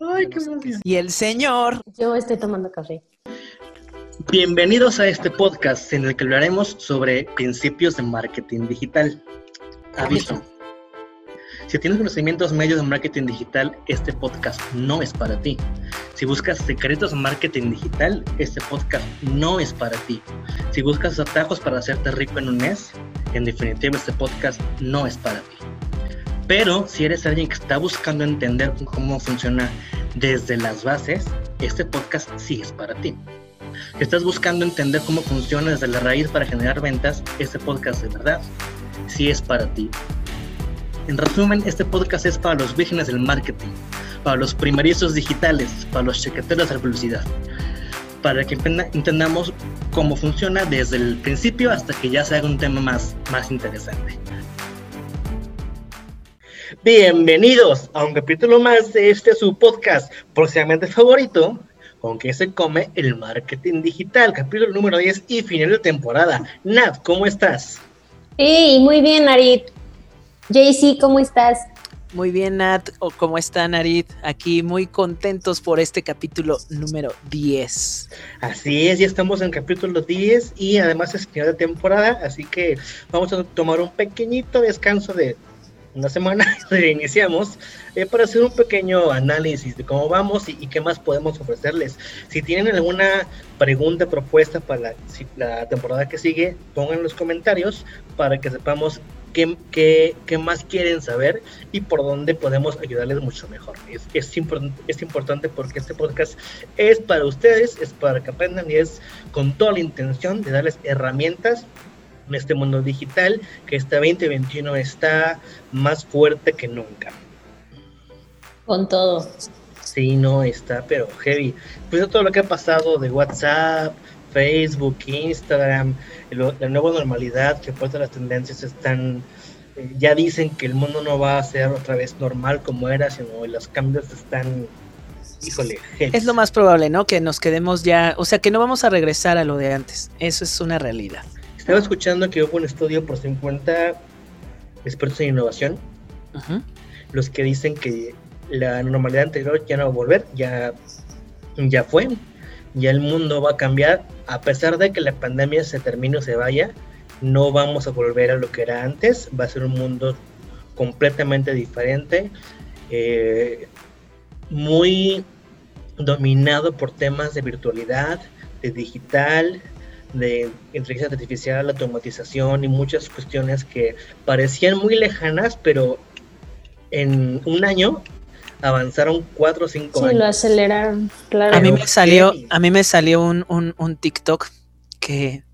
Ay, qué. Y el señor. Yo estoy tomando café. Bienvenidos a este podcast en el que hablaremos sobre principios de marketing digital. Aviso. Si tienes conocimientos medios de marketing digital, este podcast no es para ti. Si buscas secretos de marketing digital, este podcast no es para ti. Si buscas atajos para hacerte rico en un mes, en definitiva este podcast no es para ti. Pero si eres alguien que está buscando entender cómo funciona desde las bases, este podcast sí es para ti. Si estás buscando entender cómo funciona desde la raíz para generar ventas, este podcast de verdad sí es para ti. En resumen, este podcast es para los vírgenes del marketing, para los primerizos digitales, para los chequeteros de la publicidad, para que entendamos cómo funciona desde el principio hasta que ya se haga un tema más, más interesante. Bienvenidos a un capítulo más de este su podcast próximamente favorito, con que se come el marketing digital, capítulo número 10 y final de temporada. Nat, ¿cómo estás? Hey, muy bien, Arit. JC, ¿cómo estás? Muy bien, Nat. ¿O ¿Cómo está, Narit? Aquí muy contentos por este capítulo número 10. Así es, ya estamos en capítulo 10 y además es final de temporada, así que vamos a tomar un pequeñito descanso de una semana reiniciamos eh, para hacer un pequeño análisis de cómo vamos y, qué más podemos ofrecerles. Si tienen alguna pregunta, propuesta para la, la temporada que sigue, pongan en los comentarios para que sepamos qué, qué, qué, más quieren saber y por dónde podemos ayudarles mucho mejor. Es, es, es importante porque este podcast es para ustedes, es para que aprendan y es con toda la intención de darles herramientas en este mundo digital que este 2021 está más fuerte que nunca. Con todo. Sí, no está, pero heavy. Pues todo lo que ha pasado de WhatsApp, Facebook, Instagram, la nueva normalidad, que por las tendencias están, eh, ya dicen que el mundo no va a ser otra vez normal como era, sino los cambios están, híjole. Es lo más probable, ¿no? Que nos quedemos ya, o sea, que no vamos a regresar a lo de antes. Eso es una realidad. Estaba escuchando que hubo un estudio por 50 expertos en innovación, los que dicen que la normalidad anterior ya no va a volver, ya, ya fue, ya el mundo va a cambiar, a pesar de que la pandemia se termine o se vaya, no vamos a volver a lo que era antes, va a ser un mundo completamente diferente, eh, muy dominado por temas de virtualidad, de digital, de inteligencia artificial, automatización y muchas cuestiones que parecían muy lejanas, pero en un año avanzaron cuatro o cinco años. Sí, lo aceleraron, claro. A mí me salió, a mí me salió un, un, TikTok que,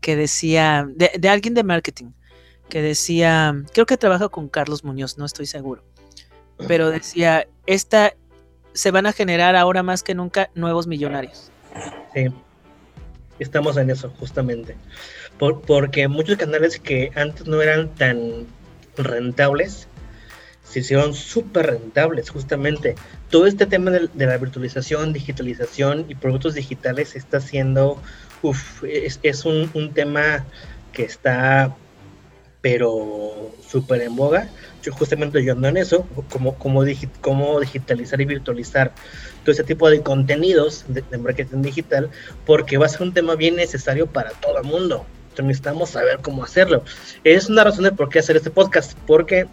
que decía, de, alguien de marketing, que decía, creo que trabaja con Carlos Muñoz, no estoy seguro, pero decía, esta, se van a generar ahora más que nunca nuevos millonarios. Sí, estamos en eso, justamente. Por, porque muchos canales que antes no eran tan rentables, se hicieron súper rentables, justamente. Todo este tema de, la virtualización, digitalización y productos digitales está siendo, es, un, tema que está, pero súper en boga. Yo justamente yo ando en eso, como, como, cómo digitalizar y virtualizar todo ese tipo de contenidos de, de marketing digital, porque va a ser un tema bien necesario para todo el mundo. necesitamos saber cómo hacerlo. Es una razón de por qué hacer este podcast, porque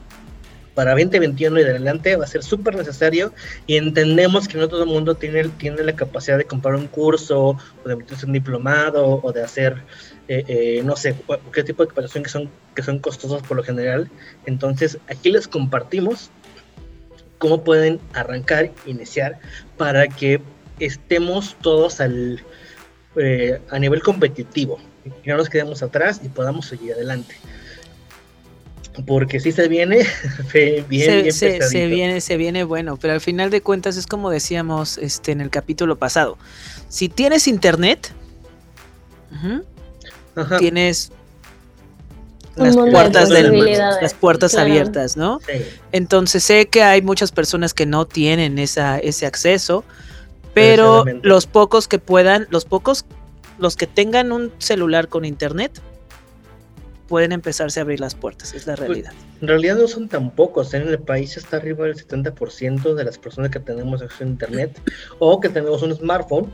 para 2021 y de adelante va a ser súper necesario y entendemos que no todo el mundo tiene, tiene la capacidad de comprar un curso o de meterse un diplomado o de hacer, eh, eh, no sé, qué tipo de preparación que son, que son costosas por lo general. Entonces, aquí les compartimos cómo pueden arrancar, iniciar, para que estemos todos al, eh, a nivel competitivo, y no nos quedemos atrás y podamos seguir adelante porque si se viene bien, se, se, viene, se viene bueno, pero al final de cuentas es como decíamos este, en el capítulo pasado. Si tienes internet, tienes las puertas, del, las puertas abiertas, ¿no? Entonces sé que hay muchas personas que no tienen esa, ese acceso, pero los pocos que puedan, los pocos, los que tengan un celular con internet, pueden empezarse a abrir las puertas, es la pues, realidad. en realidad no son tan pocos, ¿eh? en el país está arriba del 70% de las personas que tenemos acceso a Internet o que tenemos un smartphone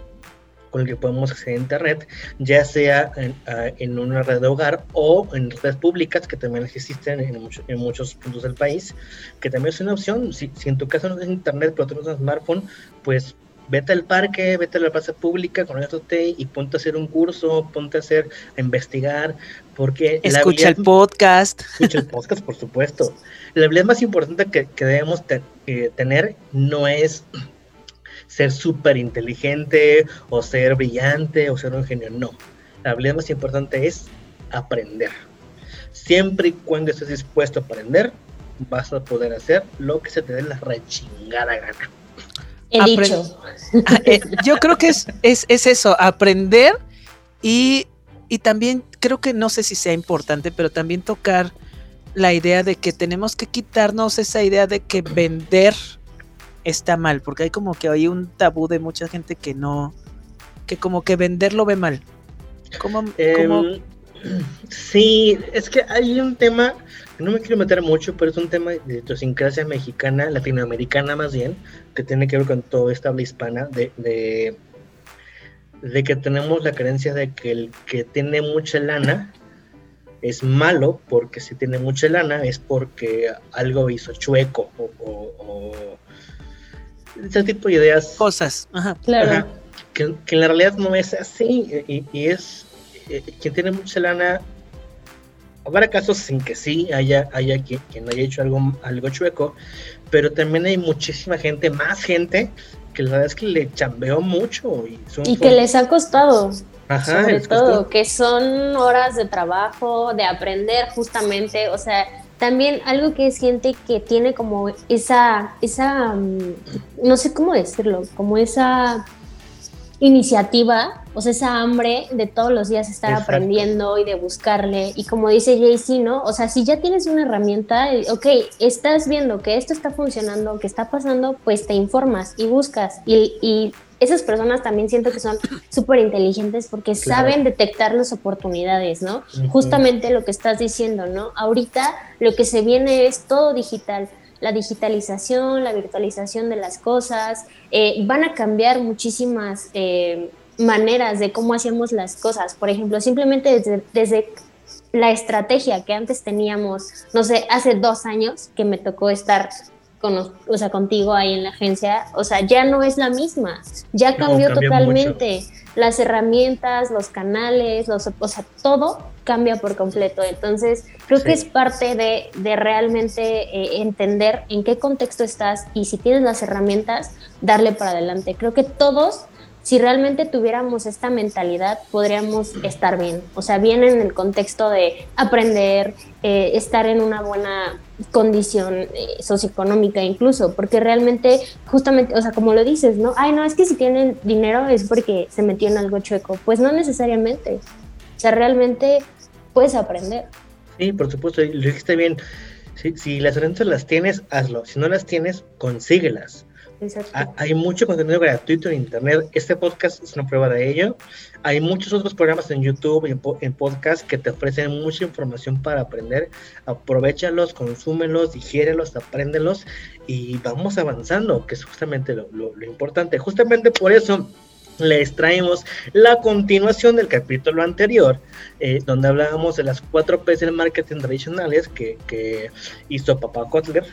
con el que podemos acceder a Internet, ya sea en, una red de hogar o en redes públicas que también existen en, en muchos puntos del país, que también es una opción. Si, si en tu casa no tienes Internet pero tienes un smartphone, pues vete al parque, vete a la plaza pública, conéctate y ponte a hacer un curso, ponte a hacer, a investigar, porque... Escucha el podcast. Escucha el podcast, por supuesto. La habilidad más importante que, debemos tener no es ser súper inteligente o ser brillante o ser un genio, no. La habilidad más importante es aprender. Siempre y cuando estés dispuesto a aprender, vas a poder hacer lo que se te dé la rechingada gana. He dicho. Ah, eh, yo creo que es, es, eso, aprender y, y, también creo que no sé si sea importante, pero también tocar la idea de que tenemos que quitarnos esa idea de que vender está mal, porque hay como que hay un tabú de mucha gente que no, que como que vender lo ve mal. ¿Cómo, em, Sí, es que hay un tema no me quiero meter mucho, pero es un tema de idiosincrasia mexicana, latinoamericana más bien, que tiene que ver con toda esta habla hispana, de, de, que tenemos la creencia de que el que tiene mucha lana es malo, porque si tiene mucha lana es porque algo hizo chueco o, ese tipo de ideas. Cosas, ajá. Claro. que, en la realidad no es así, y, y es eh, quien tiene mucha lana Habrá casos sin que sí haya, haya quien, haya hecho algo, algo chueco, pero también hay muchísima gente, más gente, que la verdad es que le chambeó mucho. Y, que les ha costado. Ajá, sobre todo, que son horas de trabajo, de aprender justamente, o sea, también algo que es gente que tiene como esa, esa, mm, no sé cómo decirlo, como esa iniciativa, o sea, esa hambre de todos los días estar aprendiendo y de buscarle. Y como dice JC, ¿no? O sea, si ya tienes una herramienta, ok, estás viendo que esto está funcionando, que está pasando, pues te informas y buscas. Y, esas personas también siento que son súper inteligentes porque saben detectar las oportunidades, ¿no? Justamente lo que estás diciendo, ¿no? Ahorita lo que se viene es todo digital la digitalización, la virtualización de las cosas, eh, van a cambiar muchísimas eh, maneras de cómo hacemos las cosas. Por ejemplo, simplemente desde, desde, la estrategia que antes teníamos, no sé, hace dos años que me tocó estar con, o sea, contigo ahí en la agencia, o sea, ya no es la misma, ya cambió, totalmente. Las herramientas, los canales, los, o sea, todo cambia por completo. Entonces, creo que es parte de, de realmente eh, entender en qué contexto estás y si tienes las herramientas, darle para adelante. Creo que todos si realmente tuviéramos esta mentalidad, podríamos estar bien. O sea, bien en el contexto de aprender, eh, estar en una buena condición eh, socioeconómica incluso, porque realmente, justamente, o sea, como lo dices, ¿no? Ay, no, es que si tienen dinero es porque se metió en algo chueco. Pues no necesariamente. O sea, realmente puedes aprender. Sí, por supuesto, lo dijiste bien. Si, si las herramientas las tienes, hazlo. Si no las tienes, consíguelas. Ah, hay mucho contenido gratuito en Internet. Este podcast es una prueba de ello. Hay muchos otros programas en YouTube y en, podcast que te ofrecen mucha información para aprender. Aprovechalos, consúmelos, digiérelos, apréndelos y vamos avanzando, que es justamente lo, importante. Justamente por eso les traemos la continuación del capítulo anterior, eh, donde hablábamos de las cuatro P's del marketing tradicionales que, que hizo Papá Kotler,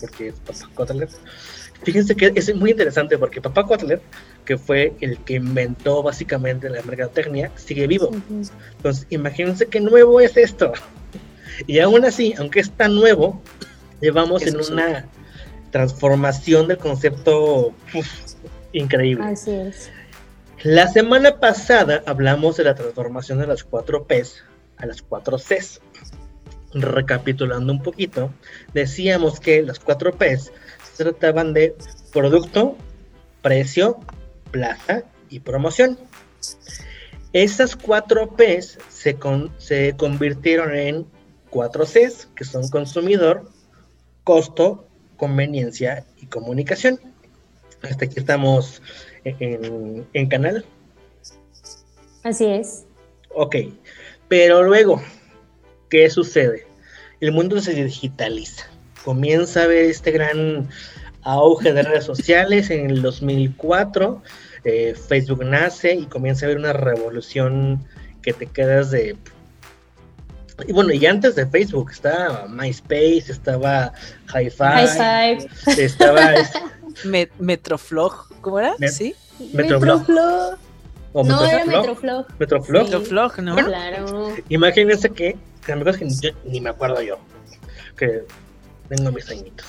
porque es Papá Kotler. Fíjense que es muy interesante porque papá Kotler, que fue el que inventó básicamente la mercadotecnia, sigue vivo. Entonces, imagínense qué nuevo es esto. Y aún así, aunque es tan nuevo, llevamos en una transformación del concepto increíble. Así es. La semana pasada hablamos de la transformación de las cuatro P's a las cuatro C's. Recapitulando un poquito, decíamos que las cuatro P's se trataban de producto, precio, plaza y promoción. Esas cuatro P's se, se convirtieron en cuatro Cs, que son consumidor, costo, conveniencia y comunicación. Hasta aquí estamos en, en canal. Así es. Ok, pero luego ¿qué sucede? El mundo se digitaliza. Comienza a ver este gran auge de redes sociales en el 2004. Eh, Facebook nace y comienza a haber una revolución que te quedas de y bueno, y antes de Facebook estaba MySpace, estaba Hi-Fi, estaba Metroflog, ¿cómo era? ¿Sí? Metroflog. no, era Metroflog. Metroflog. Metroflog, ¿no? claro. Imagínense que, amigos que ni me acuerdo yo, que tengo mis añitos.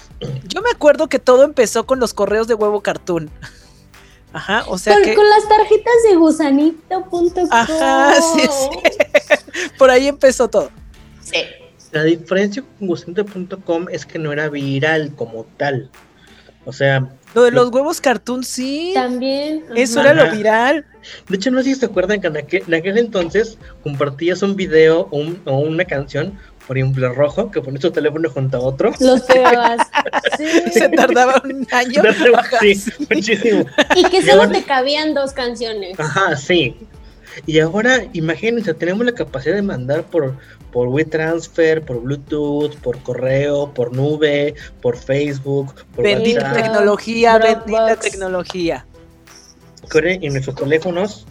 Yo me acuerdo que todo empezó con los correos de huevo cartoon. Ajá, o sea con, que... Con las tarjetas de gusanito.com. Ajá, sí, sí. Por ahí empezó todo. Sí. La diferencia con gusanito.com es que no era viral como tal. O sea... Lo de los huevos cartoon, sí. También. Eso era lo viral. De hecho, no sé si se acuerdan que en aquel, entonces compartías un video o una canción por ejemplo, rojo, que pones tu teléfono junto a otro. Los pegabas. Sí. Se tardaba un año. sí, muchísimo. Y que solo te cabían dos canciones. Ajá, sí. Y ahora, imagínense, tenemos la capacidad de mandar por, por WeTransfer, por Bluetooth, por correo, por nube, por Facebook, por Bendita tecnología, bendita tecnología. En nuestros teléfonos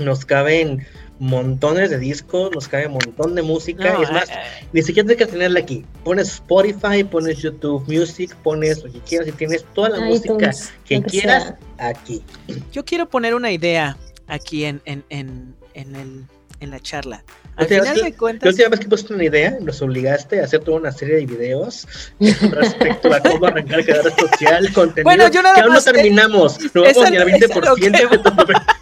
nos caben montones de discos, nos cae un montón de música. es más, ni siquiera tienes que tenerla aquí. Pones Spotify, pones YouTube Music, pones lo que quieras y tienes toda la música que quieras aquí. Yo quiero poner una idea aquí en, en, en, en, el, en la charla. Al final de cuentas. La última vez que pusiste una idea, nos obligaste a hacer toda una serie de videos respecto a cómo arrancar cada red social, contenido. Bueno, yo nada que aún no terminamos. No vamos ni al 20% de tu,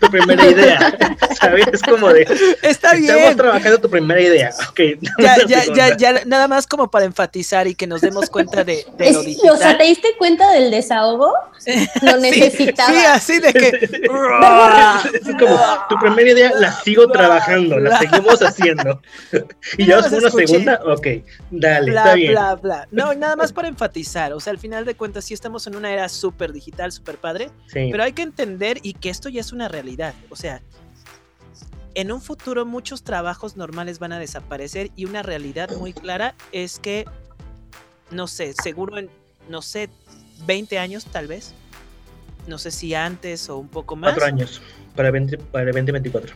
tu, primera idea. ¿Sabes? Es como de. Está bien. Estamos trabajando tu primera idea. Okay, ya, ya, ya, ya, nada más como para enfatizar y que nos demos cuenta de, de lo digital. O sea, ¿te diste cuenta del desahogo? Lo necesitaba. Sí, así de que. es como tu primera idea la sigo trabajando, la seguimos haciendo. y hago una segunda, ok, dale, bla, está bien. Bla, bla. No, nada más para enfatizar, o sea, al final de cuentas sí estamos en una era súper digital, súper padre, pero hay que entender y que esto ya es una realidad, o sea, en un futuro muchos trabajos normales van a desaparecer y una realidad muy clara es que, no sé, seguro en, no sé, 20 años tal vez, no sé si antes o un poco más. Cuatro años, para, 20, para 2024.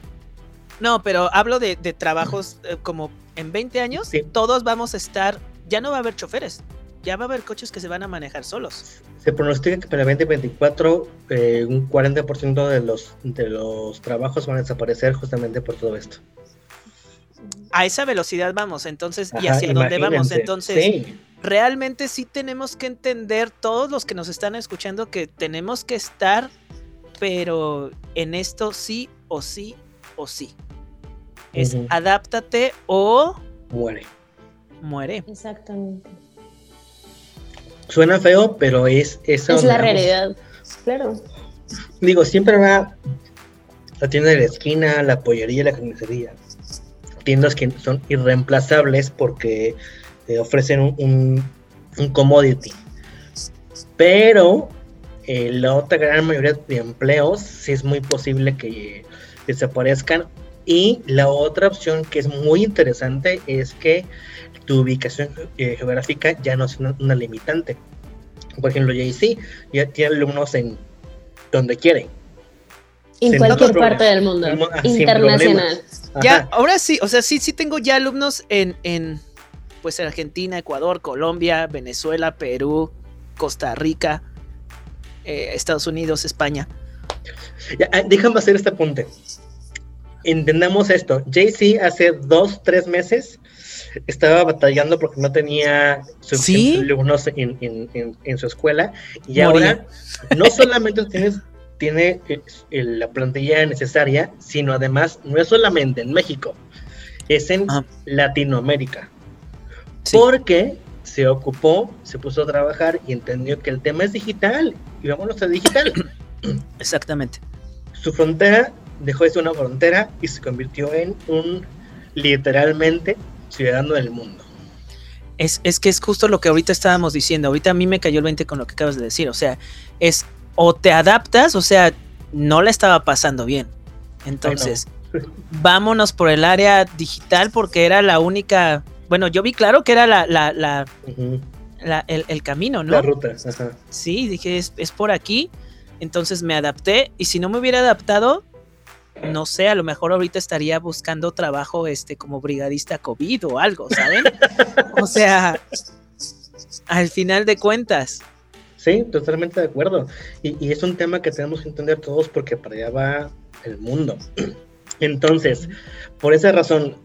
No, pero hablo de, trabajos eh, como en 20 años, todos vamos a estar, ya no va a haber choferes, ya va a haber coches que se van a manejar solos. Se pronostica que para el 2024 eh, un 40% de los, de los trabajos van a desaparecer justamente por todo esto. A esa velocidad vamos, entonces, y hacia dónde vamos, entonces, realmente sí tenemos que entender, todos los que nos están escuchando, que tenemos que estar, pero en esto sí o sí o sí. Es adáptate o muere. Muere. Exactamente. Suena feo, pero es esa. Es la realidad. Claro. Digo, siempre va la tienda de la esquina, la pollería, la carnicería. Tiendas que son irreemplazables porque te ofrecen un, un, commodity. Pero eh, la otra gran mayoría de empleos sí es muy posible que desaparezcan y la otra opción que es muy interesante es que tu ubicación eh, geográfica ya no es una, limitante. Por ejemplo, JC ya tiene alumnos en donde quiere. En cualquier parte del mundo. internacional. Ya, ahora sí, o sea, sí, sí tengo ya alumnos en, en pues en Argentina, Ecuador, Colombia, Venezuela, Perú, Costa Rica, eh, Estados Unidos, España. Ya, ah, déjame hacer este apunte entendamos esto. JC hace dos, tres meses estaba batallando porque no tenía suficientes alumnos en, su escuela y ahora no solamente tienes, tiene la plantilla necesaria, sino además no es solamente en México, es en ah. Latinoamérica. Porque se ocupó, se puso a trabajar y entendió que el tema es digital y vámonos a digital. Exactamente. Su frontera dejó de ser una frontera y se convirtió en un literalmente ciudadano del mundo. Es, es, que es justo lo que ahorita estábamos diciendo. Ahorita a mí me cayó el 20 con lo que acabas de decir. O sea, es o te adaptas, o sea, no la estaba pasando bien. Entonces, vámonos por el área digital porque era la única bueno, yo vi claro que era la, la, la, el, camino, ¿no? La ruta, Sí, dije, es, es por aquí. Entonces me adapté y si no me hubiera adaptado, no sé, a lo mejor ahorita estaría buscando trabajo este como brigadista COVID o algo, ¿saben? o sea, al final de cuentas. Sí, totalmente de acuerdo. Y, es un tema que tenemos que entender todos porque para allá va el mundo. Entonces, por esa razón,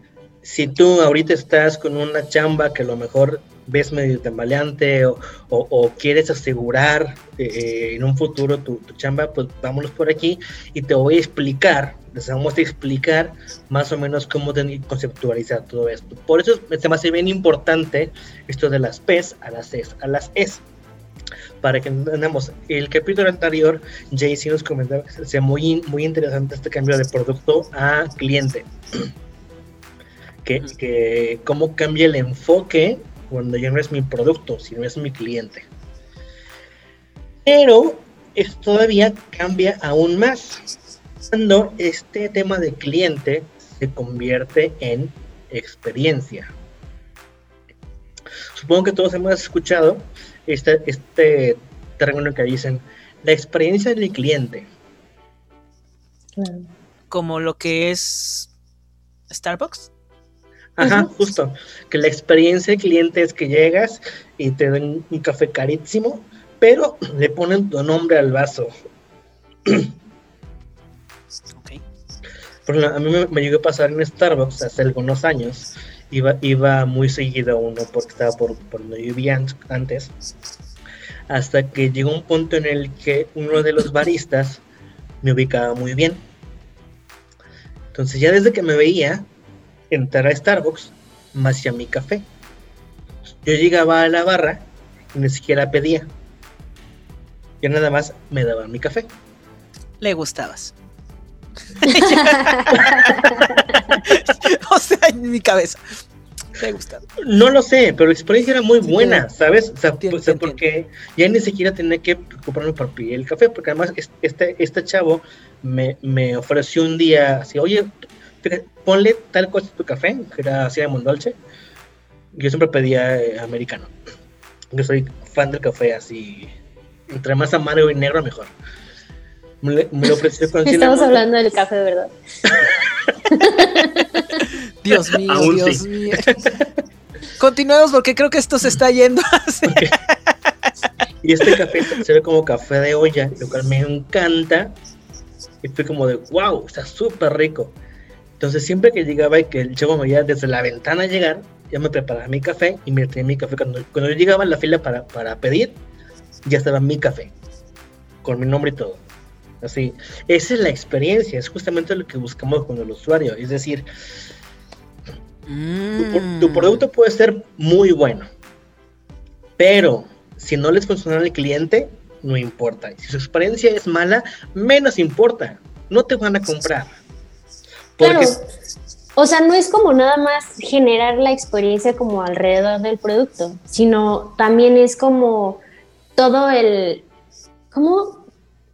si tú ahorita estás con una chamba que a lo mejor ves medio tambaleante o, quieres asegurar eh, en un futuro tu, chamba, pues vámonos por aquí y te voy a explicar, les vamos a explicar más o menos cómo conceptualizar todo esto. Por eso se me hace bien importante esto de las P's a las S, a las S. Para que entendamos, el capítulo anterior, JC nos comentaba que sea muy, muy interesante este cambio de producto a cliente. Que, que, cómo cambia el enfoque cuando ya no es mi producto, sino es mi cliente. Pero esto todavía cambia aún más cuando este tema de cliente se convierte en experiencia. Supongo que todos hemos escuchado este, este término que dicen la experiencia del cliente. Como lo que es Starbucks. Ajá, justo. Que la experiencia de cliente es que llegas y te dan un café carísimo, pero le ponen tu nombre al vaso. Okay. a mí me, llegó a pasar en Starbucks hace algunos años. Iba, iba muy seguido uno porque estaba por, por donde vivía antes. Hasta que llegó un punto en el que uno de los baristas me ubicaba muy bien. Entonces ya desde que me veía, entrar a Starbucks, me hacía mi café. Yo llegaba a la barra y ni siquiera pedía. Yo nada más me daba mi café. Le gustabas. o sea, en mi cabeza. Le gustaba. No lo sé, pero la experiencia era muy buena, ¿sabes? O sea, porque ya ni siquiera tenía que preocuparme por pedir el café, porque además este, este chavo me, me ofreció un día así, oye, ponle tal cosa a tu café, que era así de Mondolce. Yo siempre pedía eh, americano. Yo soy fan del café así. Entre más amargo y negro, mejor. Me, lo ofreció con Estamos hablando del café, de ¿verdad? Dios mío, Dios mío. Continuemos porque creo que esto se está yendo así. Y este café se ve como café de olla, lo cual me encanta. Y fue como de, wow, está súper rico. Entonces siempre que llegaba y que el chavo me veía desde la ventana llegar, ya me preparaba mi café y me tenía mi café. Cuando, cuando yo llegaba a la fila para, para pedir, ya estaba mi café, con mi nombre y todo. Así, esa es la experiencia, es justamente lo que buscamos con el usuario. Es decir, tu, mm. producto puede ser muy bueno, pero si no les funciona al cliente, no importa. Si su experiencia es mala, menos importa. No te van a comprar. Claro. O sea, no es como nada más generar la experiencia como alrededor del producto, sino también es como todo el, ¿cómo?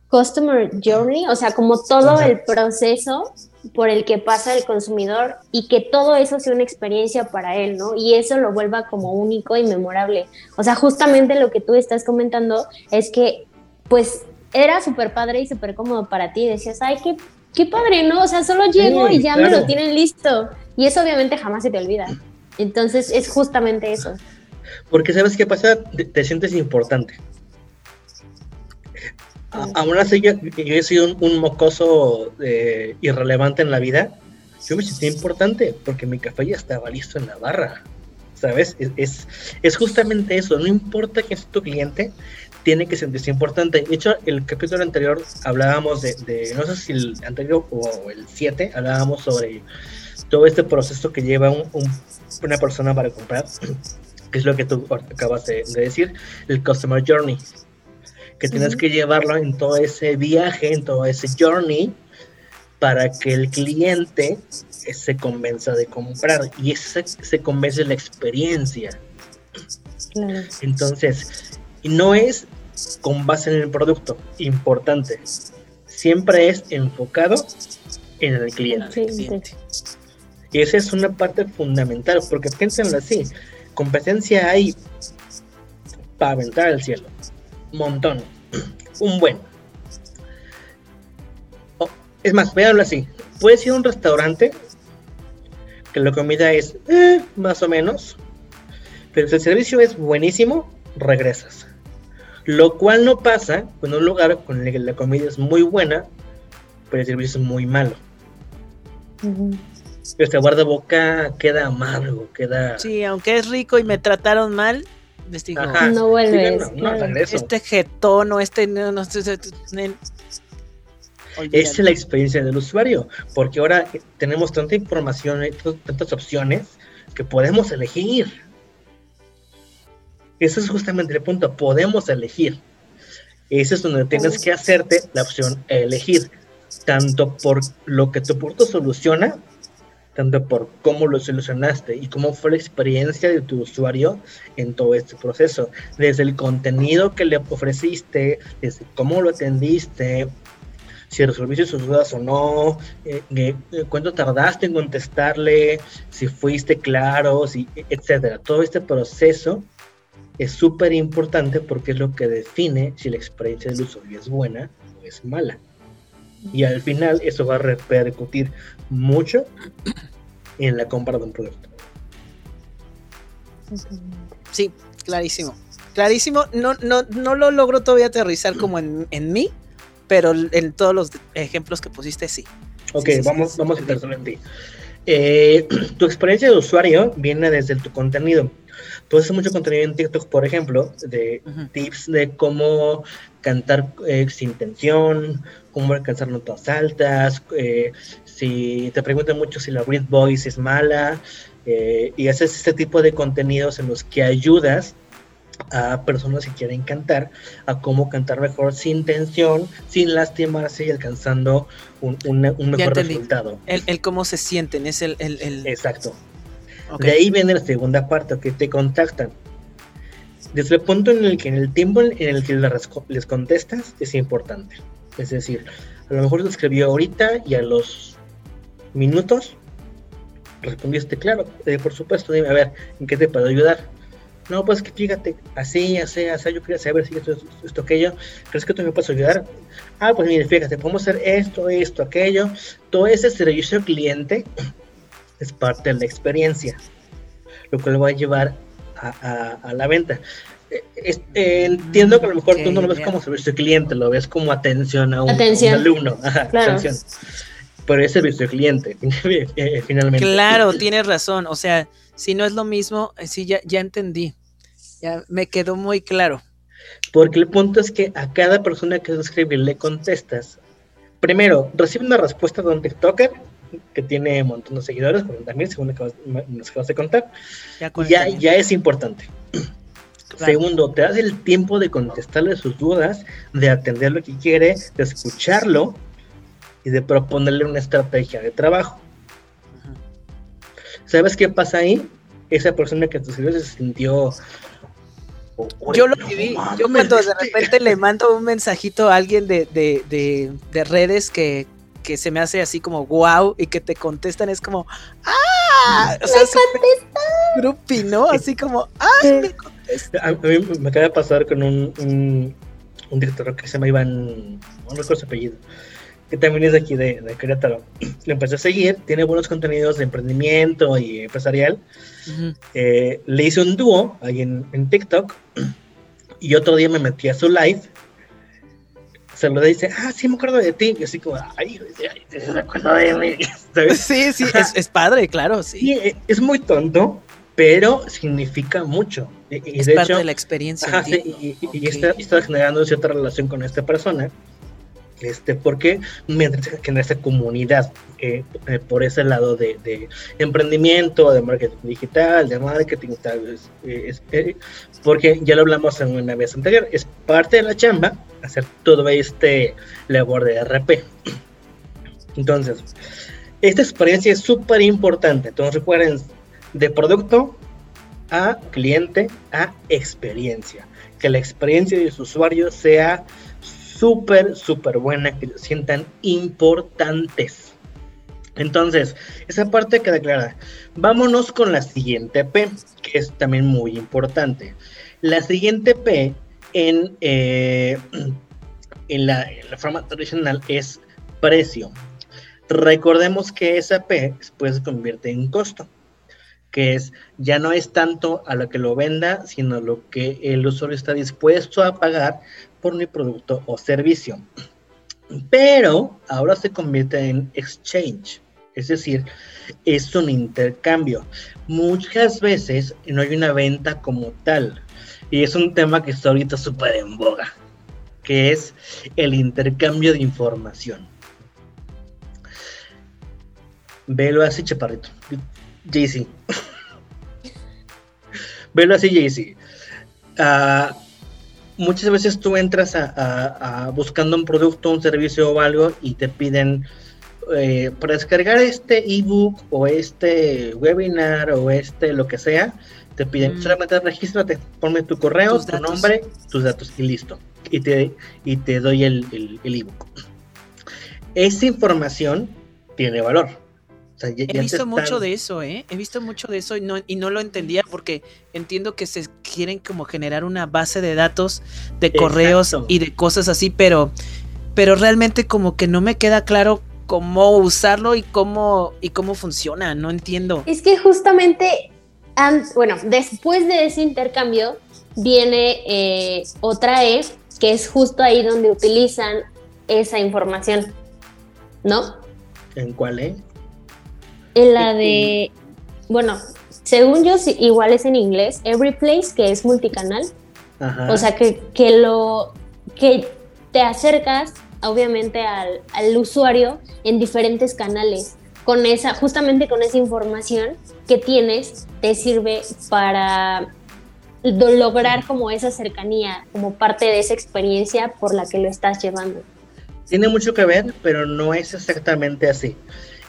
Customer journey, o sea, como todo el proceso por el que pasa el consumidor y que todo eso sea una experiencia para él, ¿no? Y eso lo vuelva como único y memorable. O sea, justamente lo que tú estás comentando es que, pues, era súper padre y súper cómodo para ti. Decías, ay, qué qué padre, ¿no? O sea, solo llego y ya me lo tienen listo. Y eso obviamente jamás se te olvida. Entonces es justamente eso. Porque sabes qué pasa, te, sientes importante. aún así, yo, he sido un, mocoso eh, irrelevante en la vida. Yo me sentí importante porque mi café ya estaba listo en la barra. ¿Sabes? Es, es, justamente eso. No importa quién es tu cliente, tiene que sentirse importante. De hecho, el capítulo anterior hablábamos de, no sé si el anterior o el 7, hablábamos sobre todo este proceso que lleva una persona para comprar, que es lo que tú acabas de, decir, el Customer Journey. Que tienes que llevarlo en todo ese viaje, en todo ese journey, para que el cliente se convenza de comprar. Y ese se convence la experiencia. Entonces, y no es con base en el producto, importante. Siempre es enfocado en el cliente. Y esa es una parte fundamental, porque piénsenlo así, competencia hay para aventar al cielo. Montón. Un buen. es más, véanlo así. Puedes ir a un restaurante que la comida es eh, más o menos, pero si el servicio es buenísimo, regresas. Lo cual no pasa con un lugar con el que la comida es muy buena, pero el servicio es muy malo. Este boca queda amargo, queda. Sí, aunque es rico y me trataron mal, digo, no vuelves. este jetón o este. Es la experiencia del usuario, porque ahora tenemos tanta información, tantas opciones que podemos elegir. Eso es justamente el punto, podemos elegir. Ese es donde tienes que hacerte la opción elegir, tanto por lo que tu producto soluciona, tanto por cómo lo solucionaste y cómo fue la experiencia de tu usuario en todo este proceso, desde el contenido que le ofreciste, desde cómo lo atendiste, si resolviste sus dudas o no, eh, eh, cuánto tardaste en contestarle, si fuiste claro, si, etcétera. Todo este proceso es súper importante porque es lo que define si la experiencia del usuario es buena o es mala. Y al final eso va a repercutir mucho en la compra de un producto. Sí, clarísimo. Clarísimo. No, no, no lo logro todavía aterrizar como en, en mí, pero en todos los ejemplos que pusiste sí. Ok, vamos, vamos a empezar en ti. Eh, tu experiencia de usuario viene desde tu contenido. Tú haces mucho contenido en TikTok, por ejemplo, de tips de cómo cantar eh, sin tensión, cómo alcanzar notas altas, eh, si te preguntan mucho si la read voice es mala, eh, y haces este tipo de contenidos en los que ayudas a personas que quieren cantar, a cómo cantar mejor sin tensión, sin lastimarse y alcanzando un, mejor resultado. El, cómo se sienten, es el... Exacto. De ahí viene la segunda parte, que te contactan. Desde el punto en el que en el tiempo en el que les contestas es importante. Es decir, a lo mejor te escribió ahorita y a los minutos respondiste, claro, eh, por supuesto, dime, a ver, ¿en qué te puedo ayudar? No, pues que fíjate, así, así, así, yo quería saber si esto, esto, aquello, ¿crees que tú me puedes ayudar? Ah, pues mire, fíjate, podemos hacer esto, esto, aquello. Todo ese servicio al cliente es parte de la experiencia, lo cual va a llevar a, la venta. Eh, eh, entiendo que a lo mejor tú no lo ves como servicio al cliente, lo ves como atención a un, alumno. atención. Pero es servicio al cliente, eh, finalmente. Claro, tienes razón. O sea, si no es lo mismo, sí, ya, ya entendí. Ya me quedó muy claro. Porque el punto es que a cada persona que escribe le contestas. Primero, recibe una respuesta de un TikToker que tiene un montón de seguidores, 40 mil, según nos acabas de contar. Ya, ya, es importante. Segundo, te das el tiempo de contestarle sus dudas, de atender lo que quiere, de escucharlo y de proponerle una estrategia de trabajo. ¿Sabes qué pasa ahí? Esa persona que te escribió se sintió yo lo viví, yo cuando de repente le mando un mensajito a alguien de, de, de redes que, que se me hace así como wow y que te contestan es como ¡ah! O sea, me grupi, ¿no? Así como ¡ah! Me contesta. A, mí me acaba de pasar con un, un, un, director que se llama Iván, no recuerdo su apellido, que también es de aquí de, de Querétaro. Le empecé a seguir, tiene buenos contenidos de emprendimiento y empresarial. eh, le hice un dúo ahí en, en TikTok y otro día me metí a su live se lo dice, ah, sí me acuerdo de ti. Y así como, ay, se acuerda de mí. Sí, sí, es, padre, claro, sí. E, es muy tonto, pero significa mucho. Y, es de parte de la experiencia. Ajá, sí, y, está, generando cierta relación con esta persona este, porque mientras que en esta comunidad, eh, eh, por ese lado de, emprendimiento, de marketing digital, de marketing, tal, eh, porque ya lo hablamos en una vez anterior, es parte de la chamba hacer todo este labor de RP. Entonces, esta experiencia es súper importante. Entonces, recuerden, de producto a cliente a experiencia. Que la experiencia de su usuario sea súper, súper buena, que se sientan importantes. Entonces, esa parte queda clara. Vámonos con la siguiente P, que es también muy importante. La siguiente P en, eh, en, la, forma tradicional es precio. Recordemos que esa P después se convierte en costo, que es ya no es tanto a lo que lo venda, sino lo que el usuario está dispuesto a pagar por mi producto o servicio. Pero ahora se convierte en exchange. Es decir, es un intercambio. Muchas veces no hay una venta como tal. Y es un tema que está ahorita súper en boga, que es el intercambio de información. Velo así, chaparrito. JC. Velo así, JC. Ah, muchas veces tú entras a, buscando un producto, un servicio o algo y te piden eh, para descargar este ebook o este webinar o este lo que sea, te piden mm. solamente regístrate, ponme tu correo, tu nombre, tus datos y listo. Y te, y te doy el, el, ebook. Esa información tiene valor. He visto mucho de eso, ¿eh? He visto mucho de eso y no, y no lo entendía porque entiendo que se quieren como generar una base de datos de correos y de cosas así, pero, pero realmente como que no me queda claro cómo usarlo y cómo, y cómo funciona, no entiendo. Es que justamente, bueno, después de ese intercambio viene eh, otra E, que es justo ahí donde utilizan esa información, ¿no? ¿En cuál E? En la de, bueno, según yo, igual es en inglés, Every Place, que es multicanal. O sea, que, que lo, que te acercas obviamente al, usuario en diferentes canales. Con esa, justamente con esa información que tienes, te sirve para lograr como esa cercanía, como parte de esa experiencia por la que lo estás llevando. Tiene mucho que ver, pero no es exactamente así.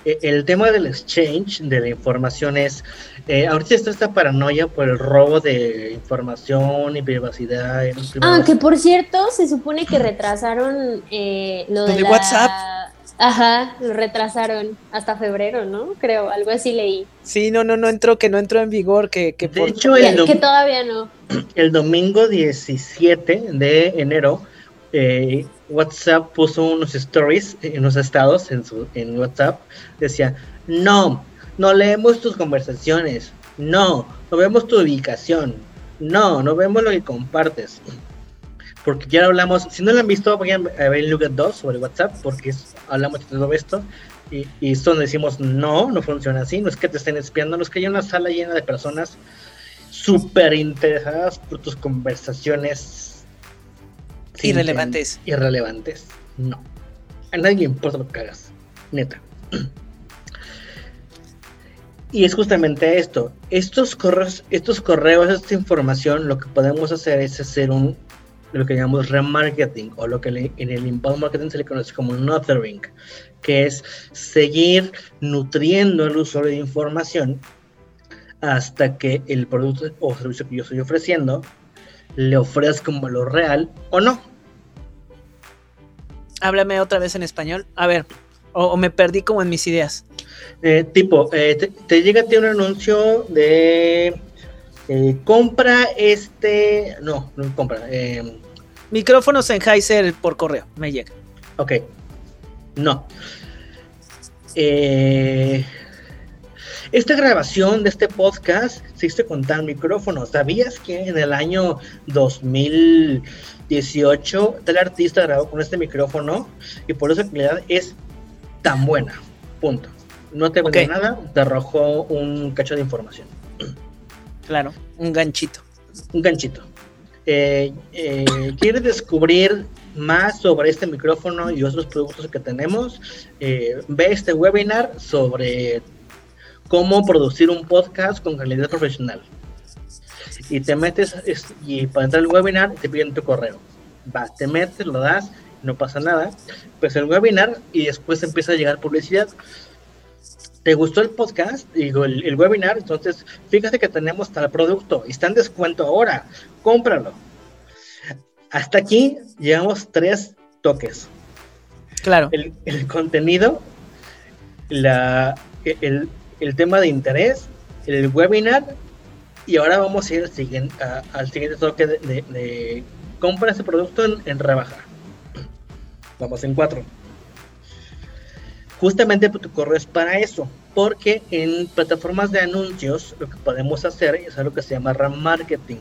E, el tema del exchange de la información es, eh, ahorita está esta paranoia por el robo de información y privacidad. ah, que por cierto, se supone que retrasaron eh, lo de, WhatsApp. Ajá, lo retrasaron hasta febrero, ¿no? Creo, algo así leí. Sí, no, no, no entró, que no entró en vigor, que, que de hecho, el que todavía no. El domingo 17 de enero, eh, WhatsApp puso unos stories, en unos estados en, su, en WhatsApp, decía, no, no leemos tus conversaciones, no, no vemos tu ubicación, no, no vemos lo que compartes. Porque ya hablamos, si no lo han visto, vayan a ver Look 2 sobre WhatsApp, porque hablamos de todo esto. Y, y decimos, no, no funciona así, no es que te estén espiando, no es que haya una sala llena de personas súper interesadas por tus conversaciones Irrelevantes. Irrelevantes. No. A nadie le importa lo que hagas. Neta. Y es justamente esto. Estos correos, estos correos, esta información, lo que podemos hacer es hacer un lo que llamamos remarketing o lo que en el inbound marketing se le conoce como nurturing, que es seguir nutriendo al usuario de información hasta que el producto o servicio que yo estoy ofreciendo le ofrezca un valor real o no. Háblame otra vez en español. A ver, o, me perdí como en mis ideas. Eh, tipo, eh, te, llega a ti un anuncio de eh, compra este. No, no compra. Micrófonos Sennheiser por correo, me llega. Ok. No. Esta grabación de este podcast se hizo con tal micrófono. ¿Sabías que en el año 2000 18, tal artista grabó con este micrófono y por eso la calidad es tan buena. Punto. No te vende nada, te arrojó un cacho de información. Claro, un ganchito. Un ganchito. Eh, eh, ¿Quieres descubrir más sobre este micrófono y otros productos que tenemos? Eh, ve este webinar sobre cómo producir un podcast con calidad profesional y te metes y para entrar al webinar te piden tu correo. Vas, te metes, lo das, no pasa nada. Pues el webinar y después empieza a llegar publicidad. ¿Te gustó el podcast? Digo, el, webinar, entonces fíjate que tenemos tal producto y está en descuento ahora, cómpralo. Hasta aquí llevamos tres toques. Claro. El, el contenido, la, el, tema de interés, el webinar, y ahora vamos a ir al siguiente, al siguiente toque de, compra ese producto en, en rebaja. Vamos en cuatro. Justamente tu correo es para eso, porque en plataformas de anuncios lo que podemos hacer es algo que se llama RAM marketing.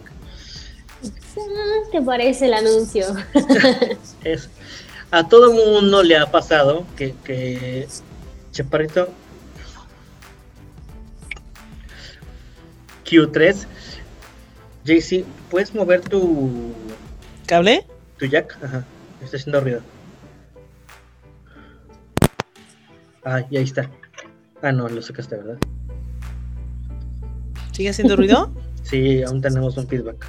¿Qué parece el anuncio? es, a todo mundo le ha pasado que, que Chaparrito Q3 JC, ¿puedes mover tu cable? Tu jack, ajá, está haciendo ruido. Ah, y ahí está. Ah, no, lo sacaste, ¿verdad? ¿Sigue haciendo ruido? sí, aún tenemos un feedback.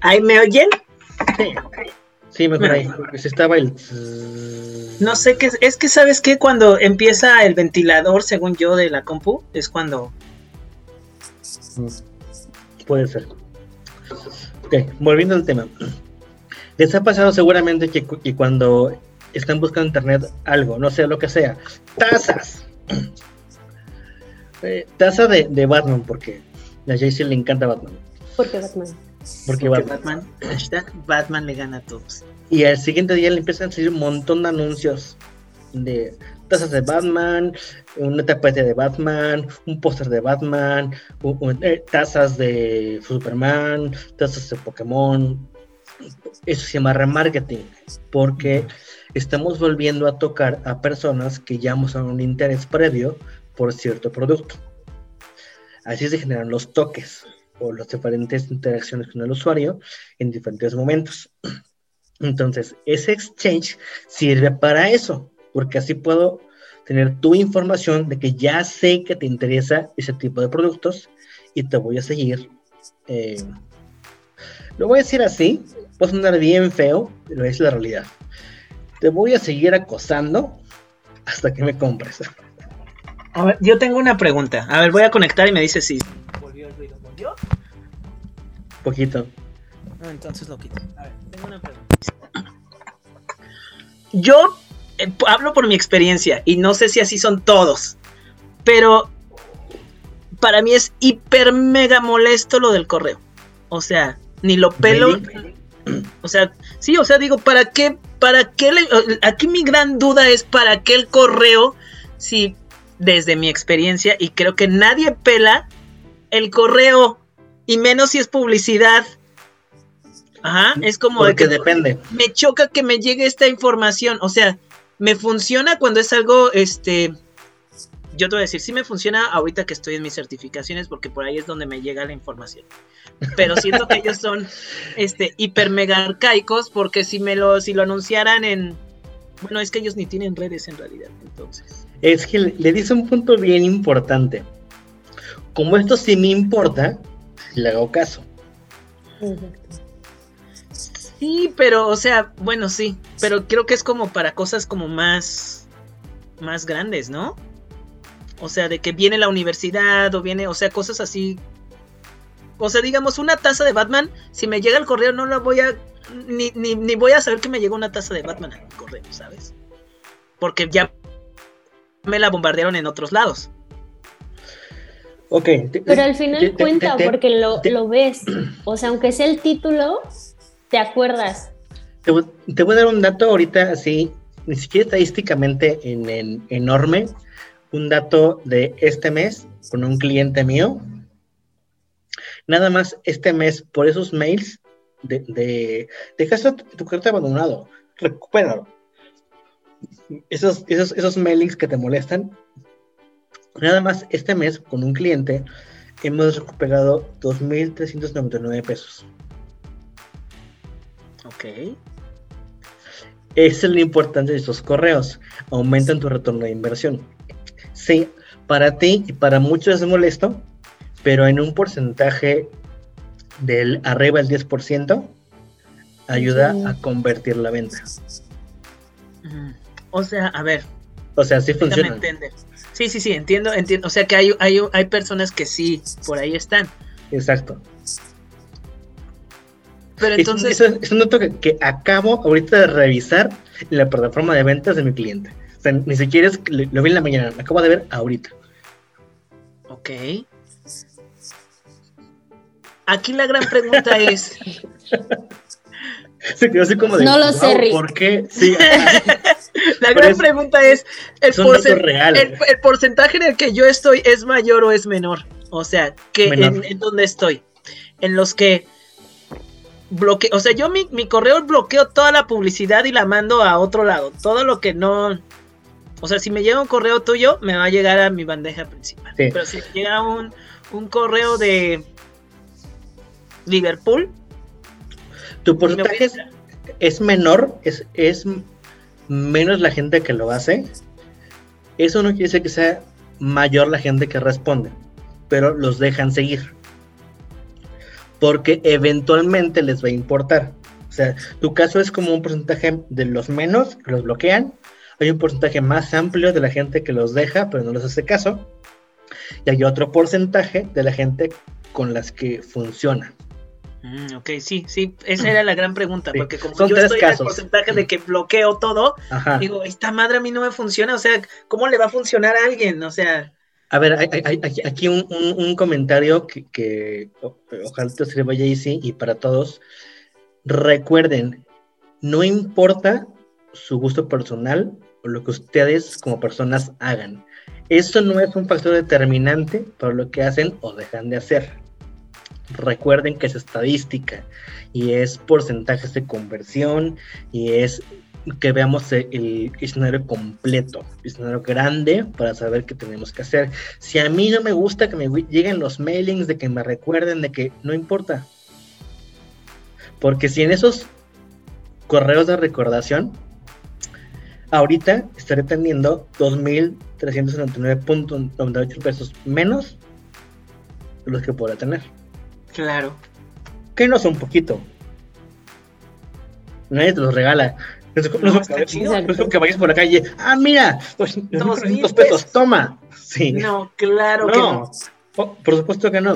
¿Ahí me oyen? Sí, sí mejor ahí. Se estaba el. No sé qué. Es que, ¿sabes qué? Cuando empieza el ventilador, según yo, de la compu, es cuando. Mm, puede ser. Ok, volviendo al tema. Les ha pasado seguramente que, que cuando están buscando en internet algo, no sé lo que sea. Tazas. Eh, taza de, de, Batman, porque a Jaycee le encanta Batman. Porque Batman. Porque, Batman. Batman. le gana a todos. Y al siguiente día le empiezan a salir un montón de anuncios de tazas de Batman, una tapete de Batman, un póster de Batman, eh, tazas de Superman, tazas de Pokémon. Eso se llama remarketing, porque estamos volviendo a tocar a personas que ya mostraron un interés previo por cierto producto. Así se generan los toques o las diferentes interacciones con el usuario en diferentes momentos. Entonces, ese exchange sirve para eso, porque así puedo tener tu información de que ya sé que te interesa ese tipo de productos y te voy a seguir. Eh, lo voy a decir así, puede sonar bien feo, pero es la realidad te voy a seguir acosando hasta que me compres. A ver, yo tengo una pregunta. A ver, voy a conectar y me dice si Poquito. No, entonces lo quito. A ver, tengo una pregunta. Yo eh, hablo por mi experiencia y no sé si así son todos, pero para mí es hiper mega molesto lo del correo. O sea, ni lo pelo. O sea, sí, o sea, digo, ¿para qué ¿para qué aquí mi gran duda es para qué el correo, si desde mi experiencia, y creo que nadie pela el correo, y menos si es publicidad. Ajá, es como de que depende. Me choca que me llegue esta información, o sea, me funciona cuando es algo, este, yo te voy a decir, sí me funciona ahorita que estoy en mis certificaciones porque por ahí es donde me llega la información. Pero siento que ellos son este hiper mega arcaicos porque si me lo si lo anunciaran en bueno, es que ellos ni tienen redes en realidad, entonces. Es que le dice un punto bien importante. Como esto sí me importa, le hago caso. Sí, pero, o sea, bueno, sí, pero creo que es como para cosas como más, más grandes, ¿no? O sea, de que viene la universidad o viene, o sea, cosas así. O sea, digamos, una taza de Batman, si me llega el correo no la voy a... Ni, ni, voy a saber que me llegó una taza de Batman al correo, ¿sabes? Porque ya me la bombardearon en otros lados. Ok. Pero al final cuenta porque lo, lo, ves. O sea, aunque sea el título, te acuerdas. Te, voy a dar un dato ahorita así, ni siquiera estadísticamente en, enorme, un dato de este mes con un cliente mío. Nada más este mes, por esos mails de, de dejaste tu carta abandonado, recupéralo. Esos, esos, esos mailings que te molestan, nada más este mes con un cliente hemos recuperado 2.399 pesos. Ok. Esa es la importancia de estos correos. Aumentan tu retorno de inversión. Sí, para ti y para muchos es molesto, pero en un porcentaje del arriba del 10% ayuda a convertir la venta. O sea, a ver. O sea, sí funciona. Sí, sí, sí, entiendo, entiendo. O sea que hay, hay, hay personas que sí, por ahí están. Exacto. Pero entonces. Es, un dato que, acabo ahorita de revisar en la plataforma de ventas de mi cliente. O sea, ni siquiera es, lo vi en la mañana, lo acabo de ver ahorita. Ok. Aquí la gran pregunta es. Se quedó así como de. No lo sé, Rick. ¿Por qué? Sí. la gran pregunta es: ¿el, el, porcentaje en el que yo estoy es mayor o es menor? O sea, que en, en dónde estoy. En los que bloqueo, o sea, yo mi, mi, correo bloqueo toda la publicidad y la mando a otro lado. Todo lo que no. O sea, si me llega un correo tuyo, me va a llegar a mi bandeja principal. Pero si llega un, un correo de Liverpool. Tu porcentaje es, menor, es, es menos la gente que lo hace. Eso no quiere decir que sea mayor la gente que responde, pero los dejan seguir porque eventualmente les va a importar. O sea, tu caso es como un porcentaje de los menos que los bloquean, hay un porcentaje más amplio de la gente que los deja, pero no les hace caso, y hay otro porcentaje de la gente con las que funciona. Mm, ok, sí, sí, esa era la gran pregunta, porque como Son yo estoy en el porcentaje de que bloqueo todo, digo, esta madre a mí no me funciona, o sea, ¿cómo le va a funcionar a alguien? O sea... A ver, hay, aquí un, comentario que, ojalá te sirva Jaycee y para todos. Recuerden, no importa su gusto personal o lo que ustedes como personas hagan. Esto no es un factor determinante para lo que hacen o dejan de hacer. Recuerden que es estadística y es porcentajes de conversión y es que veamos el escenario completo, el escenario grande para saber qué tenemos que hacer. Si a mí no me gusta que me lleguen los mailings, de que me recuerden, de que no importa. Porque si en esos correos de recordación, ahorita estaré teniendo 2.399.98 pesos menos de los que podrá tener. Claro. Que no son poquito. Nadie te los regala. No, es como que vayas por la calle, ah, mira, dos, pesos, toma. Sí. No, claro que no. Por, supuesto que no.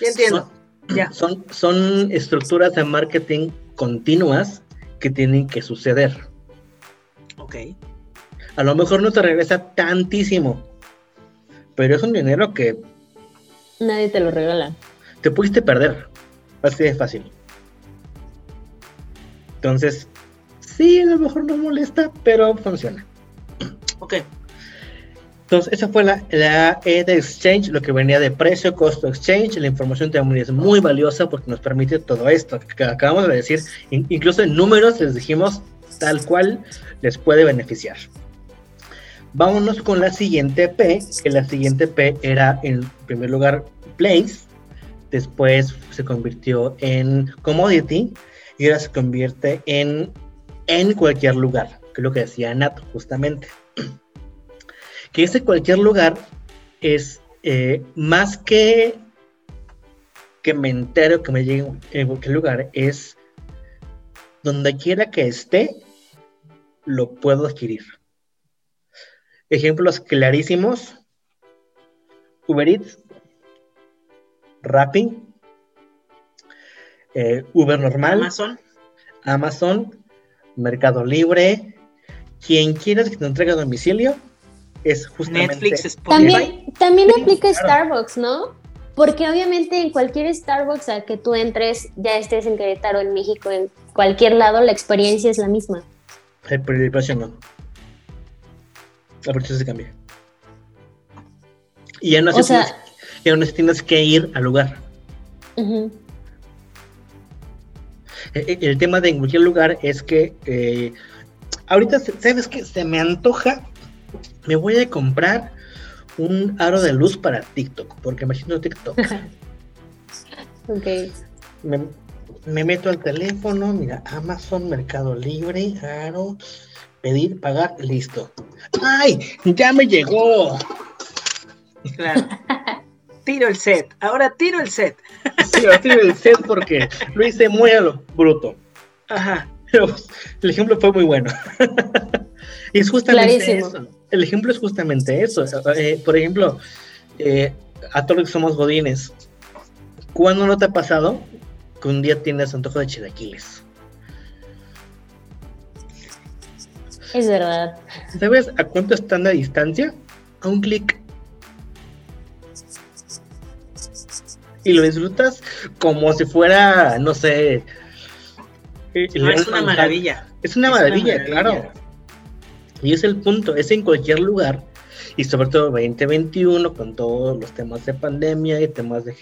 Ya entiendo. Son, ya. Son, son estructuras de marketing continuas que tienen que suceder. Ok. A lo mejor no te regresa tantísimo, pero es un dinero que... Nadie te lo regala. Te pudiste perder. Así de fácil. Entonces, sí, a lo mejor no molesta, pero funciona. Ok. Entonces, esa fue la, la E de Exchange, lo que venía de precio, costo exchange. La información también es muy valiosa porque nos permite todo esto que acabamos de decir. incluso en números les dijimos tal cual les puede beneficiar. Vámonos con la siguiente P, que la siguiente P era en primer lugar place, después se convirtió en commodity y ahora se convierte en en cualquier lugar, que es lo que decía Nat justamente. Que ese cualquier lugar es eh, más que que me entero, que me llegue en cualquier lugar, es donde quiera que esté, lo puedo adquirir. Ejemplos clarísimos. Uber Eats, Rappi, eh, Uber normal, Amazon, Amazon, Mercado Libre, quien quiera que te entregue a domicilio, es justamente Netflix, También, también aplica Starbucks, ¿no? Porque obviamente en cualquier Starbucks al que tú entres, ya estés en Querétaro, en México, en cualquier lado, la experiencia es la misma. El, precio no. La precio se cambia. Y ya no, tienes, que ir al lugar. Eh, eh, el tema de en cualquier lugar es que eh, ahorita, ¿sabes qué? Se me antoja, me voy a comprar un aro de luz para TikTok, porque imagino TikTok. ok. Me, meto al teléfono, mira, Amazon, Mercado Libre, aro, pedir, pagar, listo. ¡Ay! ¡Ya me llegó! Claro. Tiro el set, ahora tiro el set. Sí, ahora tiro el set porque lo hice muy a lo bruto. Ajá. Pero el ejemplo fue muy bueno. y es justamente eso. El ejemplo es justamente eso. Eh, por ejemplo, eh, a todos los que somos godines, ¿cuándo no te ha pasado que un día tienes antojo de chilaquiles? Es verdad. ¿Sabes a cuánto están de distancia? A un clic. Y lo disfrutas como si fuera, no sé. es una maravilla. Es una maravilla, claro. Y es el punto, es en cualquier lugar y sobre todo 2021 con todos los temas de pandemia y temas de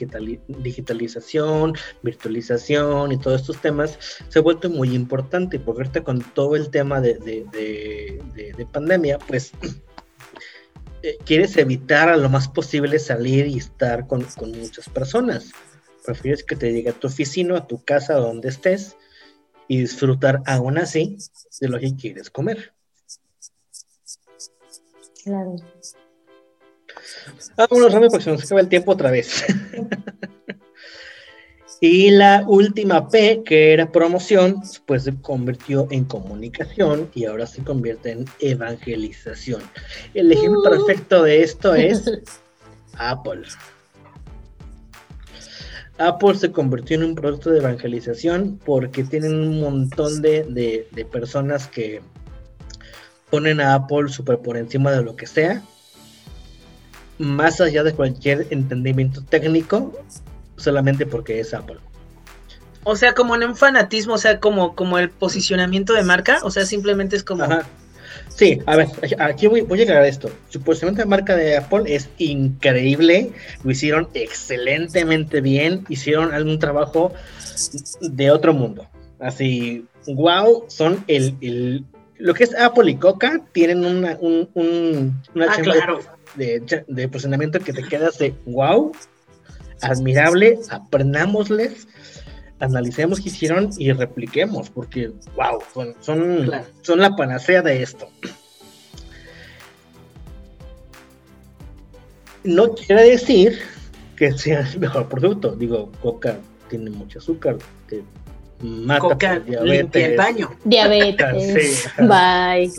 digitalización, virtualización y todos estos temas, se ha vuelto muy importante porque ahorita con todo el tema de, de, pandemia, pues eh, quieres evitar a lo más posible salir y estar con, con muchas personas. Prefieres que te llegue a tu oficina, a tu casa, donde estés, y disfrutar aún así de lo que quieres comer. Claro. Vámonos rápido porque se nos acaba el tiempo otra vez. y la última P, que era promoción, pues se convirtió en comunicación y ahora se convierte en evangelización. El ejemplo uh. perfecto de esto es Apple. Apple se convirtió en un producto de evangelización porque tienen un montón de, de personas que ponen a Apple súper por encima de lo que sea, más allá de cualquier entendimiento técnico, solamente porque es Apple. O sea, como en un fanatismo, o sea, como, como el posicionamiento de marca, o sea, simplemente es como... Sí, a ver, aquí voy, voy a aclarar esto. Su posicionamiento de marca de Apple es increíble, lo hicieron excelentemente bien, hicieron algún trabajo de otro mundo. Así, wow, son el, lo que es Apple y Coca tienen una, un, una ah, de, posicionamiento que te quedas de wow, admirable, aprendámosles, analicemos qué hicieron y repliquemos, porque wow, son, son, la panacea de esto. No quiere decir que sea el mejor producto. Digo, Coca tiene mucho azúcar, mata Coca limpia el baño. Diabetes. Bye.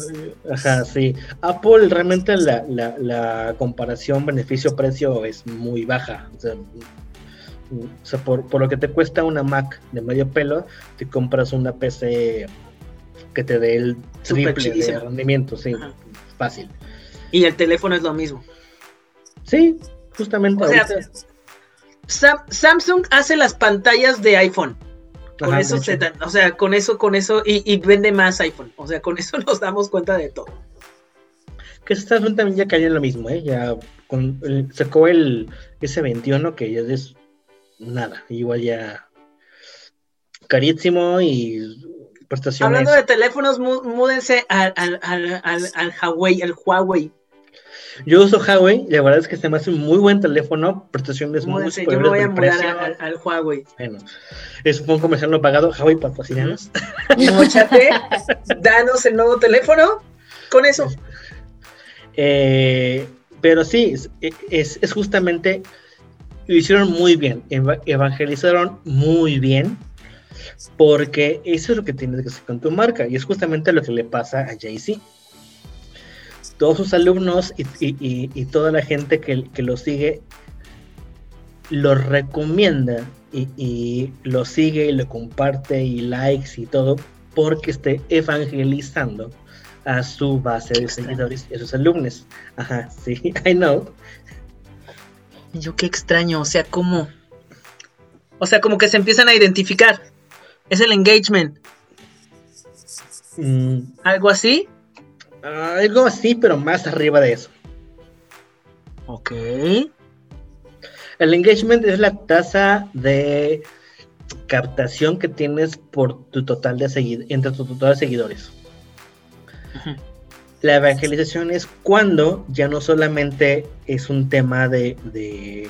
Ajá, sí. Apple realmente la, la, la comparación beneficio-precio es muy baja. O sea, o sea por, por, lo que te cuesta una Mac de medio pelo, te compras una PC que te dé el triple de rendimiento, sí, fácil. Y el teléfono es lo mismo. Sí, justamente. O sea, Samsung hace las pantallas de iPhone. Con eso se o sea, con eso, con eso, y, vende más iPhone. O sea, con eso nos damos cuenta de todo. Que esta también ya cayó en lo mismo, ¿eh? Ya con, sacó el S21 que ya es nada, igual ya carísimo y prestaciones. Hablando de teléfonos, múdense al, al, al, al, Huawei, el Huawei. Yo uso Huawei, la verdad es que se me hace un muy buen teléfono, prestaciones muy Yo me voy a mudar al, Huawei. Bueno, es un comercial no pagado, Huawei patrocinanos. Mochate, danos el nuevo teléfono con eso. Eh, pero sí, es, es, justamente, lo hicieron muy bien, evangelizaron muy bien, porque eso es lo que tienes que hacer con tu marca, y es justamente lo que le pasa a Jay-Z todos sus alumnos y, toda la gente que, lo sigue lo recomienda y, lo sigue y lo comparte y likes y todo porque esté evangelizando a su base de seguidores y a sus alumnos. Ajá, sí, I know. Yo qué extraño, o sea, como... O sea, como que se empiezan a identificar. Es el engagement. Mm. ¿Algo así? Algo así, pero más arriba de eso. Ok. El engagement es la tasa de captación que tienes por tu total de seguidores, entre tu total de seguidores. La evangelización es cuando ya no solamente es un tema de, de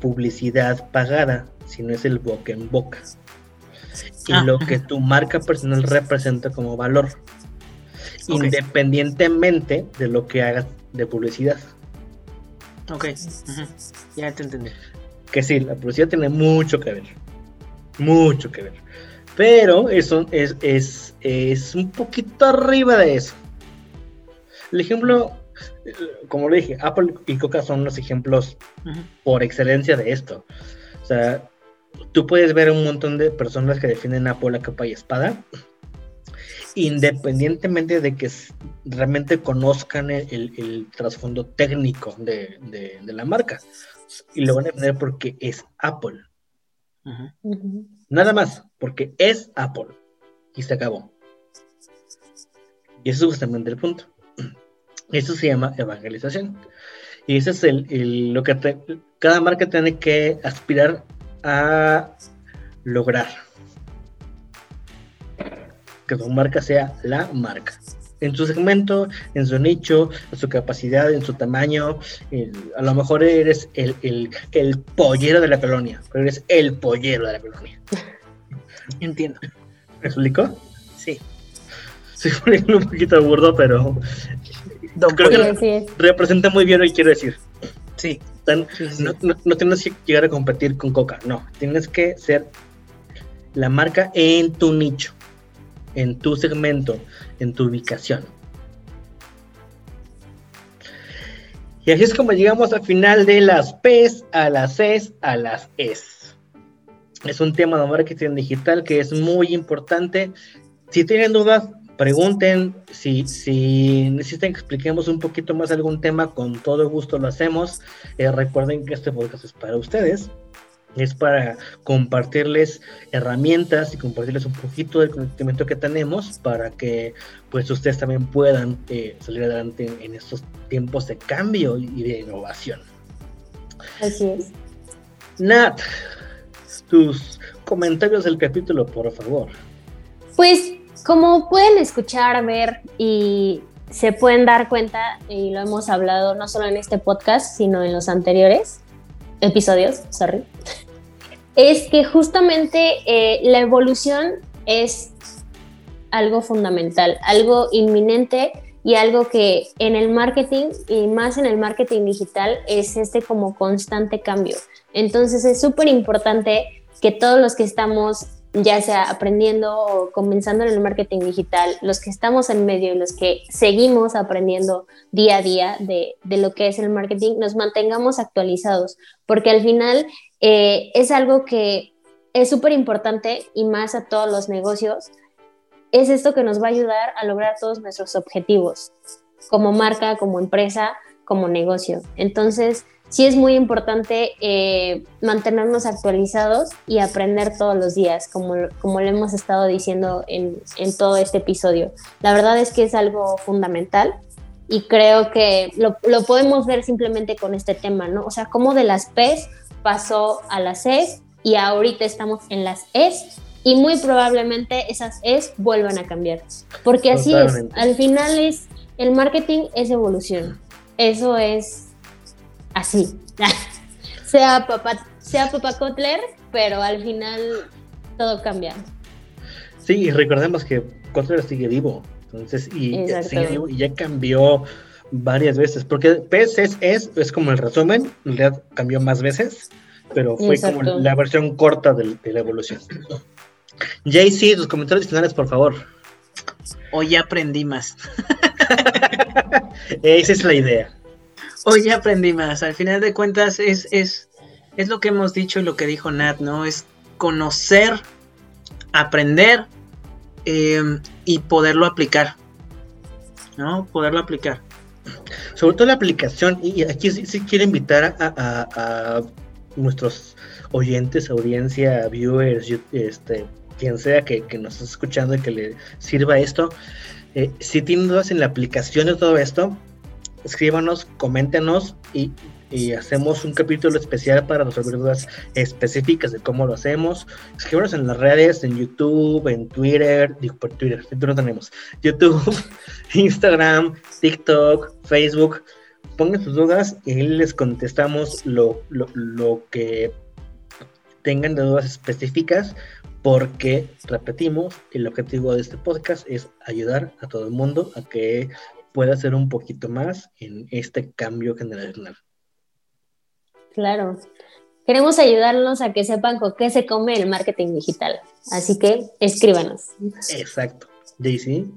publicidad pagada, sino es el boca en boca. Y ah, lo que tu marca personal representa como valor independientemente de lo que hagas de publicidad. Ok, ya te entendí. Que sí, la publicidad tiene mucho que ver. Mucho que ver. Pero eso es, es, es un poquito arriba de eso. El ejemplo, como le dije, Apple y Coca son los ejemplos por excelencia de esto. O sea, tú puedes ver un montón de personas que defienden Apple a capa y espada independientemente de que realmente conozcan el, trasfondo técnico de, la marca. Y lo van a tener porque es Apple. Nada más, porque es Apple. Y se acabó. Y eso es justamente el punto. Eso se llama evangelización. Y ese es el, lo que cada marca tiene que aspirar a lograr que su marca sea la marca. En su segmento, en su nicho, en su capacidad, en su tamaño. a lo mejor eres el, el, pollero de la colonia, pero eres el pollero de la colonia. Entiendo. ¿Me explicó? Sí. Sí, un poquito burdo, pero creo que representa muy bien lo que quiero decir. Sí. No, no, tienes que llegar a competir con Coca, no. Tienes que ser la marca en tu nicho en tu segmento, en tu ubicación. Y así es como llegamos al final de las P's a las C's a las S. Es un tema de marketing digital que es muy importante. Si tienen dudas, pregunten. Si, si necesitan que expliquemos un poquito más algún tema, con todo gusto lo hacemos. Eh, recuerden que este podcast es para ustedes es para compartirles herramientas y compartirles un poquito del conocimiento que tenemos para que pues ustedes también puedan eh, salir adelante en, estos tiempos de cambio y de innovación. Así es. Nat, tus comentarios del capítulo, por favor. Pues como pueden escuchar, ver y se pueden dar cuenta, y lo hemos hablado no solo en este podcast, sino en los anteriores, episodios, sorry, es que justamente eh, la evolución es algo fundamental, algo inminente y algo que en el marketing y más en el marketing digital es este como constante cambio. Entonces es súper importante que todos los que estamos ya sea aprendiendo o comenzando en el marketing digital, los que estamos en medio y los que seguimos aprendiendo día a día de, lo que es el marketing, nos mantengamos actualizados, porque al final eh, es algo que es súper importante y más a todos los negocios, es esto que nos va a ayudar a lograr todos nuestros objetivos, como marca, como empresa, como negocio. Entonces, sí es muy importante eh, mantenernos actualizados y aprender todos los días, como, como lo hemos estado diciendo en, en, todo este episodio. La verdad es que es algo fundamental y creo que lo, lo, podemos ver simplemente con este tema, ¿no? O sea, cómo de las P's pasó a las E's y ahorita estamos en las E's y muy probablemente esas E's vuelvan a cambiar. Porque así es, al final es, el marketing es evolución. Eso es así. sea papá, sea papá Kotler, pero al final todo cambia. Sí, y recordemos que Kotler sigue vivo. Entonces, y, ya cambió varias veces, porque PES es, es, como el resumen, en realidad cambió más veces, pero fue como la versión corta de, la evolución. JC, tus comentarios finales, por favor. Hoy ya aprendí más. Esa es la idea. Hoy aprendí más. Al final de cuentas es, es, es lo que hemos dicho y lo que dijo Nat, ¿no? Es conocer, aprender em, y poderlo aplicar. ¿No? Poderlo aplicar. Sobre todo la aplicación, y aquí sí, quiero invitar a, nuestros oyentes, audiencia, viewers, este, quien sea que, nos esté escuchando y que le sirva esto. Eh, si tienen dudas en la aplicación de todo esto, escríbanos, coméntenos y, hacemos un capítulo especial para resolver dudas específicas de cómo lo hacemos. Escríbanos en las redes, en YouTube, en Twitter, digo por Twitter, no tenemos, YouTube, Instagram, TikTok, Facebook. Pongan sus dudas y les contestamos lo, lo, lo que tengan de dudas específicas porque, repetimos, el objetivo de este podcast es ayudar a todo el mundo a que pueda hacer un poquito más en este cambio generacional. Claro. Queremos ayudarlos a que sepan con qué se come el marketing digital. Así que escríbanos. Exacto. Daisy.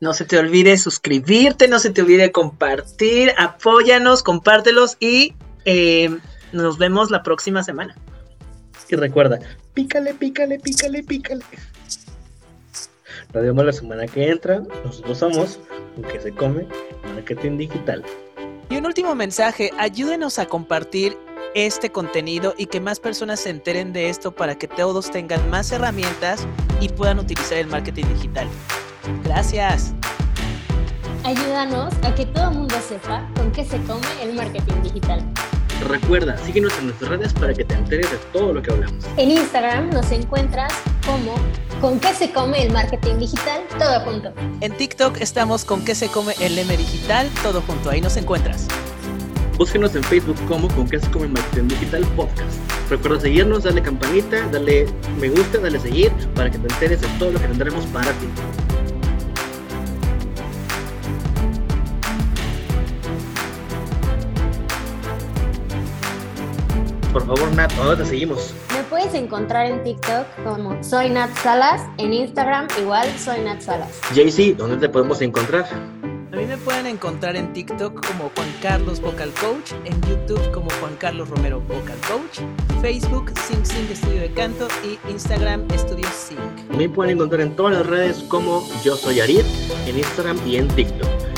No se te olvide suscribirte, no se te olvide compartir, apóyanos, compártelos y eh, nos vemos la próxima semana. Y recuerda, pícale, pícale, pícale, pícale. Nos vemos la semana que entra. Nosotros somos que se come marketing digital. Y un último mensaje, ayúdenos a compartir este contenido y que más personas se enteren de esto para que todos tengan más herramientas y puedan utilizar el marketing digital. Gracias. Ayúdanos a que todo el mundo sepa con qué se come el marketing digital. Recuerda, síguenos en nuestras redes para que te enteres de todo lo que hablamos. En Instagram nos encuentras como con qué se come el marketing digital, todo junto. En TikTok estamos con qué se come el M digital, todo junto. Ahí nos encuentras. Búsquenos en Facebook como con qué se come el marketing digital podcast. Recuerda seguirnos, darle campanita, darle me gusta, darle seguir para que te enteres de todo lo que tendremos para ti. Favor, Nat, ¿dónde te seguimos? Me puedes encontrar en TikTok como Soy Nat Salas, en Instagram igual Soy Nat Salas. JC, ¿dónde te podemos encontrar? A mí me pueden encontrar en TikTok como Juan Carlos Vocal Coach, en YouTube como Juan Carlos Romero Vocal Coach, Facebook Sing Sing Estudio de Canto y Instagram Estudio Sing. Me pueden encontrar en todas las redes como Yo Soy Arid, en Instagram y en TikTok.